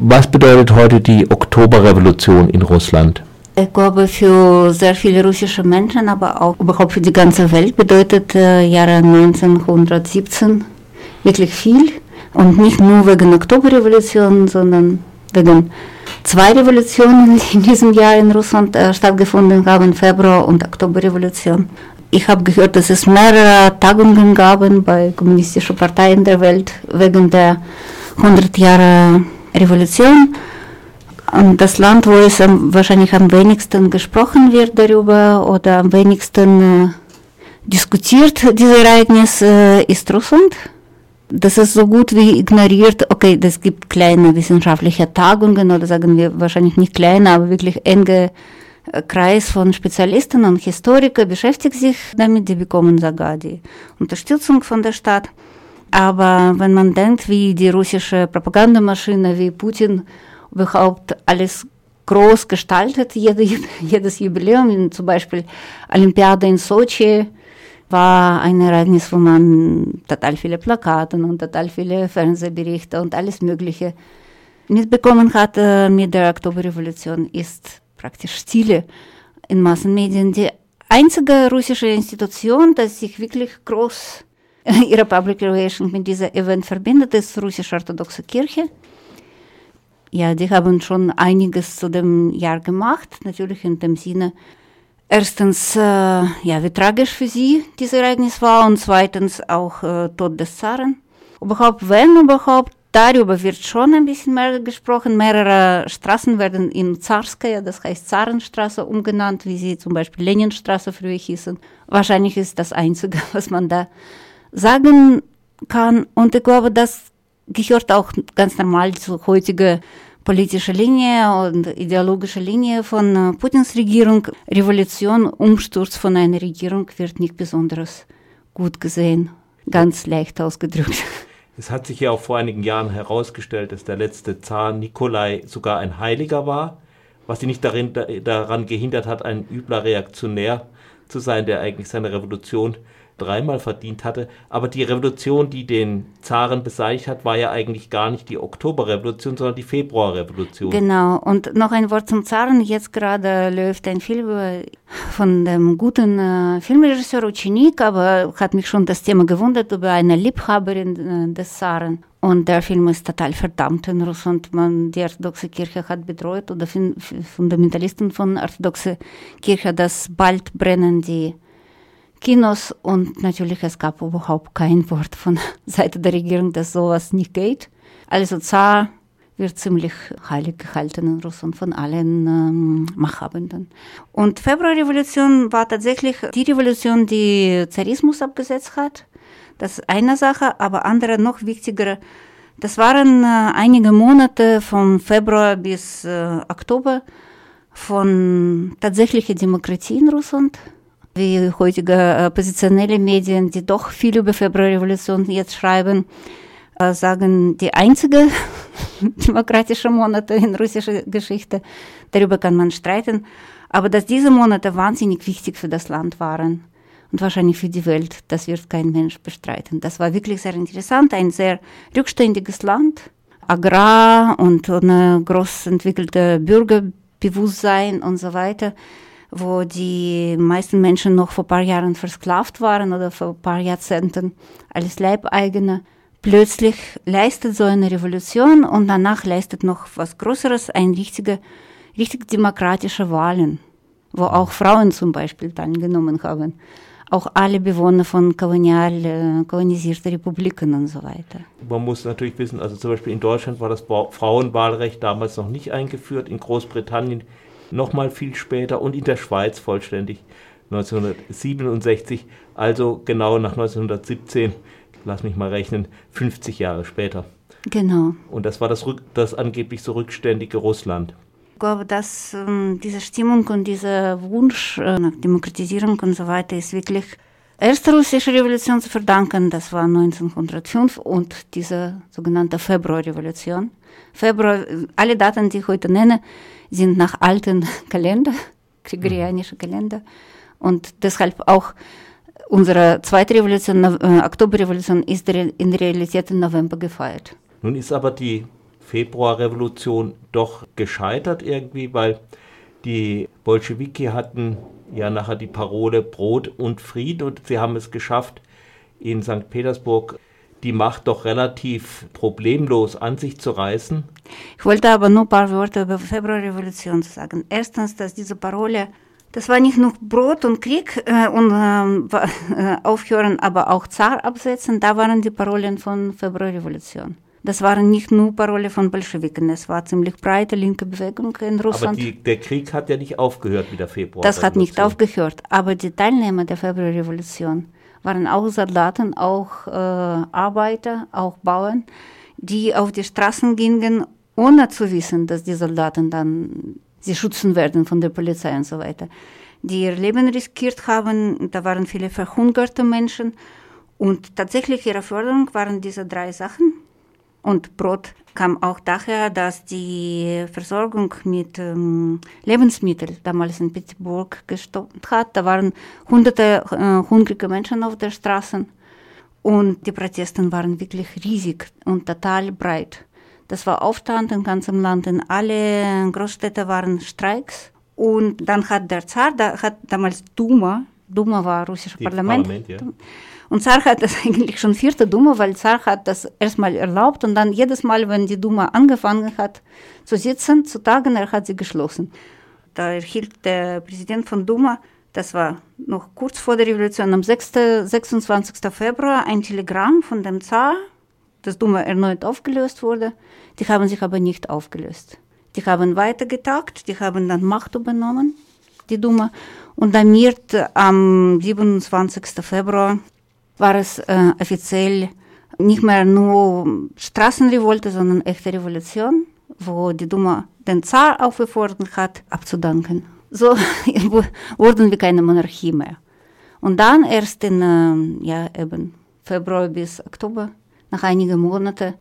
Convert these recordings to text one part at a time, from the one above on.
Was bedeutet heute die Oktoberrevolution in Russland? Ich glaube, für sehr viele russische Menschen, aber auch überhaupt für die ganze Welt bedeutet äh, Jahre 1917 wirklich viel. Und nicht nur wegen Oktoberrevolution, sondern wegen zwei Revolutionen, die in diesem Jahr in Russland äh, stattgefunden haben, Februar- und Oktoberrevolution. Ich habe gehört, dass es mehrere Tagungen gab bei kommunistischen Parteien der Welt wegen der 100 Jahre Revolution. Und das Land, wo es am, wahrscheinlich am wenigsten gesprochen wird darüber oder am wenigsten äh, diskutiert, dieses Ereignis, äh, ist Russland. Das ist so gut wie ignoriert, okay, das gibt kleine wissenschaftliche Tagungen oder sagen wir wahrscheinlich nicht kleine, aber wirklich enge äh, Kreis von Spezialisten und Historikern beschäftigt sich damit, die bekommen sogar die Unterstützung von der Stadt. Aber wenn man denkt, wie die russische Propagandamaschine, wie Putin überhaupt alles groß gestaltet, jede, jedes Jubiläum, zum Beispiel Olympiade in Sochi, war ein Ereignis, wo man total viele Plakate und total viele Fernsehberichte und alles Mögliche mitbekommen hat äh, mit der Oktoberrevolution, ist praktisch Stille in Massenmedien. Die einzige russische Institution, die sich wirklich groß ihre Public Relations mit diesem Event verbindet, ist die russisch-orthodoxe Kirche. Ja, die haben schon einiges zu dem Jahr gemacht, natürlich in dem Sinne, erstens, äh, ja, wie tragisch für sie dieses Ereignis war und zweitens auch äh, Tod des Zaren. Überhaupt, wenn überhaupt, darüber wird schon ein bisschen mehr gesprochen. Mehrere Straßen werden in Zarskaya, das heißt Zarenstraße, umgenannt, wie sie zum Beispiel Leninstraße früher hießen. Wahrscheinlich ist das Einzige, was man da sagen kann. Und ich glaube, das gehört auch ganz normal zur heutigen politische Linie und ideologische Linie von äh, Putins Regierung. Revolution, Umsturz von einer Regierung wird nicht besonders gut gesehen. Ganz leicht ausgedrückt. Es hat sich ja auch vor einigen Jahren herausgestellt, dass der letzte Zar Nikolai sogar ein Heiliger war, was ihn nicht darin, daran gehindert hat, ein übler Reaktionär zu sein, der eigentlich seine Revolution dreimal verdient hatte. Aber die Revolution, die den Zaren beseitigt hat, war ja eigentlich gar nicht die Oktoberrevolution, sondern die Februarrevolution. Genau. Und noch ein Wort zum Zaren. Jetzt gerade läuft ein Film von dem guten äh, Filmregisseur Uchinik, aber hat mich schon das Thema gewundert über eine Liebhaberin äh, des Zaren. Und der Film ist total verdammt in Russland. Man, die orthodoxe Kirche hat bedroht oder Fundamentalisten von orthodoxer Kirche, dass bald brennen die Kinos und natürlich es gab überhaupt kein Wort von Seite der Regierung, dass sowas nicht geht. Also Zar wird ziemlich heilig gehalten in Russland von allen ähm, Machthabenden. Und Februarrevolution war tatsächlich die Revolution, die Zarismus abgesetzt hat. Das ist eine Sache, aber andere noch wichtigere. Das waren äh, einige Monate von Februar bis äh, Oktober von tatsächlicher Demokratie in Russland wie heutige oppositionelle Medien, die doch viel über Februarrevolution jetzt schreiben, sagen, die einzige demokratische Monate in russischer Geschichte. Darüber kann man streiten. Aber dass diese Monate wahnsinnig wichtig für das Land waren und wahrscheinlich für die Welt, das wird kein Mensch bestreiten. Das war wirklich sehr interessant, ein sehr rückständiges Land, Agrar und ein groß entwickelter Bürgerbewusstsein und so weiter wo die meisten Menschen noch vor ein paar Jahren versklavt waren oder vor ein paar Jahrzehnten als Leibeigene. Plötzlich leistet so eine Revolution und danach leistet noch was Größeres, ein richtige, richtig demokratische Wahlen, wo auch Frauen zum Beispiel teilgenommen haben. Auch alle Bewohner von kolonial, äh, kolonisierten Republiken und so weiter. Man muss natürlich wissen, also zum Beispiel in Deutschland war das Frauenwahlrecht damals noch nicht eingeführt, in Großbritannien nochmal viel später und in der Schweiz vollständig 1967, also genau nach 1917, lass mich mal rechnen, 50 Jahre später. Genau. Und das war das, das angeblich so rückständige Russland. Ich glaube, dass ähm, diese Stimmung und dieser Wunsch äh, nach Demokratisierung und so weiter ist wirklich erste russische Revolution zu verdanken. Das war 1905 und diese sogenannte Februarrevolution. Februar, alle Daten, die ich heute nenne, sind nach alten Kalender, gregorianischer mhm. Kalender. Und deshalb auch unsere zweite Revolution, äh, Oktoberrevolution, ist in Realität im November gefeiert. Nun ist aber die Februarrevolution doch gescheitert irgendwie, weil die Bolschewiki hatten ja nachher die Parole Brot und Frieden und sie haben es geschafft, in St. Petersburg die Macht doch relativ problemlos an sich zu reißen. Ich wollte aber nur ein paar Worte über Februarrevolution sagen. Erstens, dass diese Parole, das war nicht nur Brot und Krieg äh, und äh, aufhören, aber auch Zar absetzen, da waren die Parolen von Februarrevolution. Das waren nicht nur Parole von Bolschewiken, es war ziemlich breite linke Bewegung in Russland. Aber die, der Krieg hat ja nicht aufgehört mit der Februar. Das hat nicht aufgehört, aber die Teilnehmer der Februarrevolution waren auch Soldaten, auch äh, Arbeiter, auch Bauern, die auf die Straßen gingen, ohne zu wissen, dass die Soldaten dann sie schützen werden von der Polizei und so weiter. Die ihr Leben riskiert haben, da waren viele verhungerte Menschen und tatsächlich ihre Förderung waren diese drei Sachen. Und Brot kam auch daher, dass die Versorgung mit ähm, Lebensmitteln damals in Petersburg gestoppt hat. Da waren hunderte äh, hungrige Menschen auf der Straße und die Proteste waren wirklich riesig und total breit. Das war Aufstand im ganzen Land. In alle Großstädte waren Streiks. Und dann hat der Zar, da hat damals Duma, Duma war russisches Parlament, Parlament ja. Und Zar hat das eigentlich schon vierte Duma, weil Zar hat das erstmal erlaubt und dann jedes Mal, wenn die Duma angefangen hat zu sitzen, zu tagen, er hat sie geschlossen. Da erhielt der Präsident von Duma, das war noch kurz vor der Revolution, am 6, 26. Februar, ein Telegramm von dem Zar, dass Duma erneut aufgelöst wurde. Die haben sich aber nicht aufgelöst. Die haben weitergetagt, die haben dann Macht übernommen, die Duma. Und damit am 27. Februar war es äh, offiziell nicht mehr nur Straßenrevolte, sondern echte Revolution, wo die Duma den Zar aufgefordert hat, abzudanken. So wurden wir keine Monarchie mehr. Und dann erst in äh, ja, eben Februar bis Oktober, nach einigen Monaten,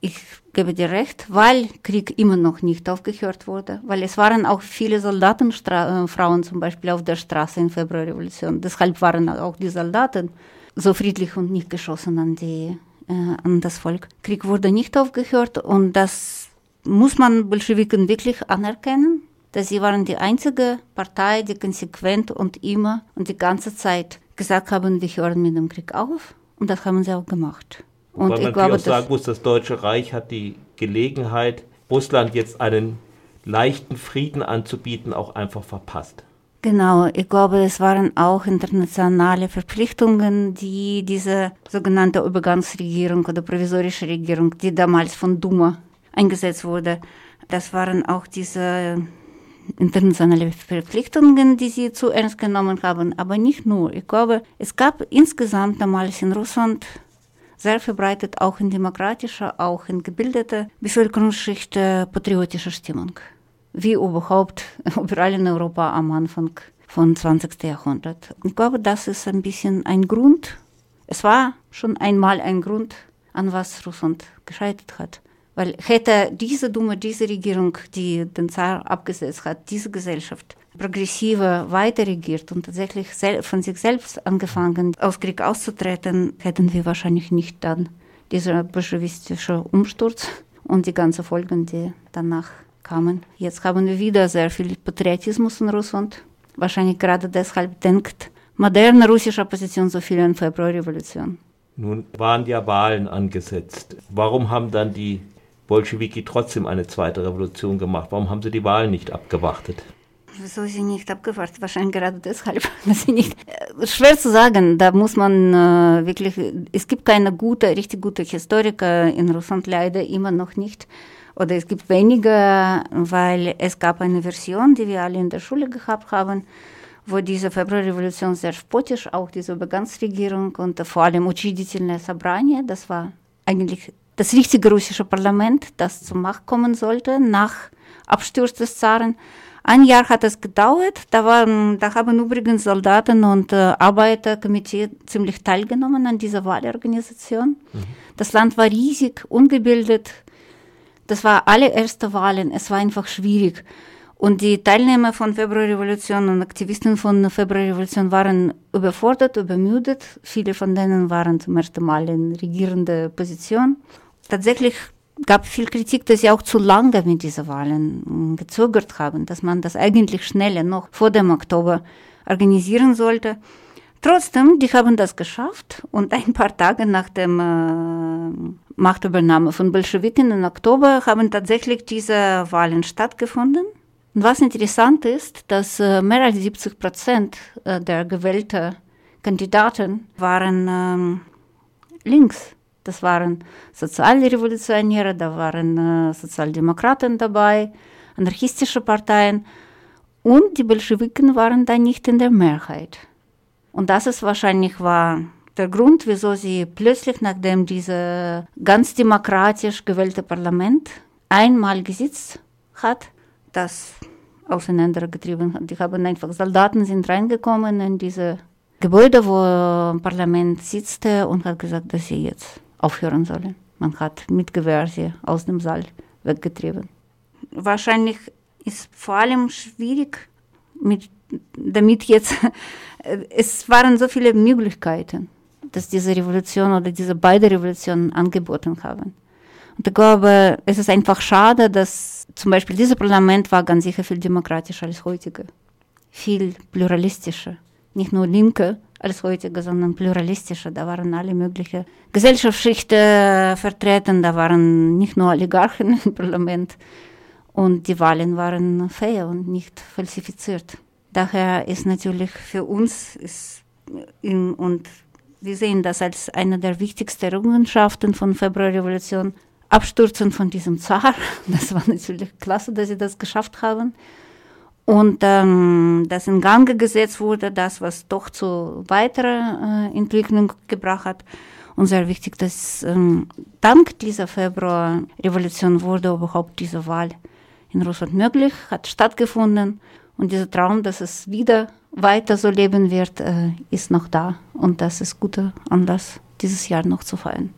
ich gebe dir recht, weil Krieg immer noch nicht aufgehört wurde, weil es waren auch viele Soldatenfrauen äh, zum Beispiel auf der Straße in Februarrevolution. Deshalb waren auch die Soldaten so friedlich und nicht geschossen an, die, äh, an das Volk. Krieg wurde nicht aufgehört und das muss man Bolschewiken wirklich anerkennen, dass sie waren die einzige Partei, die konsequent und immer und die ganze Zeit gesagt haben, wir hören mit dem Krieg auf. Und das haben sie auch gemacht. Und Weil ich man glaube, auch sagen muss, das Deutsche Reich hat die Gelegenheit, Russland jetzt einen leichten Frieden anzubieten, auch einfach verpasst. Genau, ich glaube, es waren auch internationale Verpflichtungen, die diese sogenannte Übergangsregierung oder provisorische Regierung, die damals von Duma eingesetzt wurde, das waren auch diese internationale Verpflichtungen, die sie zu ernst genommen haben, aber nicht nur. Ich glaube, es gab insgesamt damals in Russland sehr verbreitet auch in demokratischer, auch in gebildeter Bevölkerungsschicht patriotische Stimmung wie überhaupt überall in Europa am Anfang von 20. Jahrhundert. Ich glaube, das ist ein bisschen ein Grund. Es war schon einmal ein Grund, an was Russland gescheitert hat. Weil hätte diese Dumme, diese Regierung, die den Zar abgesetzt hat, diese Gesellschaft progressiver weiter regiert und tatsächlich von sich selbst angefangen, aus Krieg auszutreten, hätten wir wahrscheinlich nicht dann dieser bolschewistische Umsturz und die ganzen Folgen, die danach kamen. Jetzt haben wir wieder sehr viel Patriotismus in Russland. Wahrscheinlich gerade deshalb denkt moderne russische Opposition so viel an Februarrevolution. Nun waren ja Wahlen angesetzt. Warum haben dann die Bolschewiki trotzdem eine zweite Revolution gemacht? Warum haben sie die Wahlen nicht abgewartet? Wieso sie nicht abgewartet? Wahrscheinlich gerade deshalb. Dass sie nicht, äh, schwer zu sagen. Da muss man äh, wirklich. Es gibt keine gute, richtig gute Historiker in Russland leider immer noch nicht oder es gibt weniger, weil es gab eine Version, die wir alle in der Schule gehabt haben, wo diese Februarrevolution sehr spottisch, auch diese Übergangsregierung und vor allem Учредительное собрание, das war eigentlich das richtige russische Parlament, das zur Macht kommen sollte nach Absturz des Zaren. Ein Jahr hat es gedauert. Da, waren, da haben übrigens Soldaten und äh, Arbeiterkomitee ziemlich teilgenommen an dieser Wahlorganisation. Mhm. Das Land war riesig, ungebildet, das war allererste Wahlen. Es war einfach schwierig. Und die Teilnehmer von Februarrevolution und Aktivisten von Februarrevolution waren überfordert, übermüdet. Viele von denen waren zum ersten Mal in regierender Position. Tatsächlich gab viel Kritik, dass sie auch zu lange mit diesen Wahlen gezögert haben, dass man das eigentlich schneller noch vor dem Oktober organisieren sollte. Trotzdem, die haben das geschafft und ein paar Tage nach der äh, Machtübernahme von Bolschewiken im Oktober haben tatsächlich diese Wahlen stattgefunden. Und was interessant ist, dass äh, mehr als 70 Prozent äh, der gewählten Kandidaten waren ähm, links. Das waren Sozialrevolutionäre, da waren äh, Sozialdemokraten dabei, anarchistische Parteien und die Bolschewiken waren da nicht in der Mehrheit. Und das ist wahrscheinlich war der Grund, wieso sie plötzlich, nachdem dieses ganz demokratisch gewählte Parlament einmal gesitzt hat, das auseinandergetrieben hat. Die haben einfach Soldaten sind reingekommen in diese Gebäude, wo Parlament sitzte und hat gesagt, dass sie jetzt aufhören sollen. Man hat mit Gewehr sie aus dem Saal weggetrieben. Wahrscheinlich ist vor allem schwierig, mit, damit jetzt, es waren so viele Möglichkeiten, dass diese Revolution oder diese beiden Revolutionen angeboten haben. Und ich glaube, es ist einfach schade, dass zum Beispiel dieses Parlament war ganz sicher viel demokratischer als heutige, viel pluralistischer. Nicht nur Linke, als heutige, sondern pluralistischer. Da waren alle möglichen Gesellschaftsschichten vertreten, da waren nicht nur Oligarchen im Parlament und die Wahlen waren fair und nicht falsifiziert. Daher ist natürlich für uns ist in, und wir sehen das als eine der wichtigsten Errungenschaften von Februarrevolution. Abstürzen von diesem Zar. Das war natürlich klasse, dass sie das geschafft haben und ähm, das in Gang gesetzt wurde, das, was doch zu weiterer äh, Entwicklung gebracht hat. Und sehr wichtig, dass ähm, dank dieser Februarrevolution wurde überhaupt diese Wahl in Russland möglich, hat stattgefunden. Und dieser Traum, dass es wieder weiter so leben wird, äh, ist noch da. Und das ist guter Anlass, dieses Jahr noch zu feiern.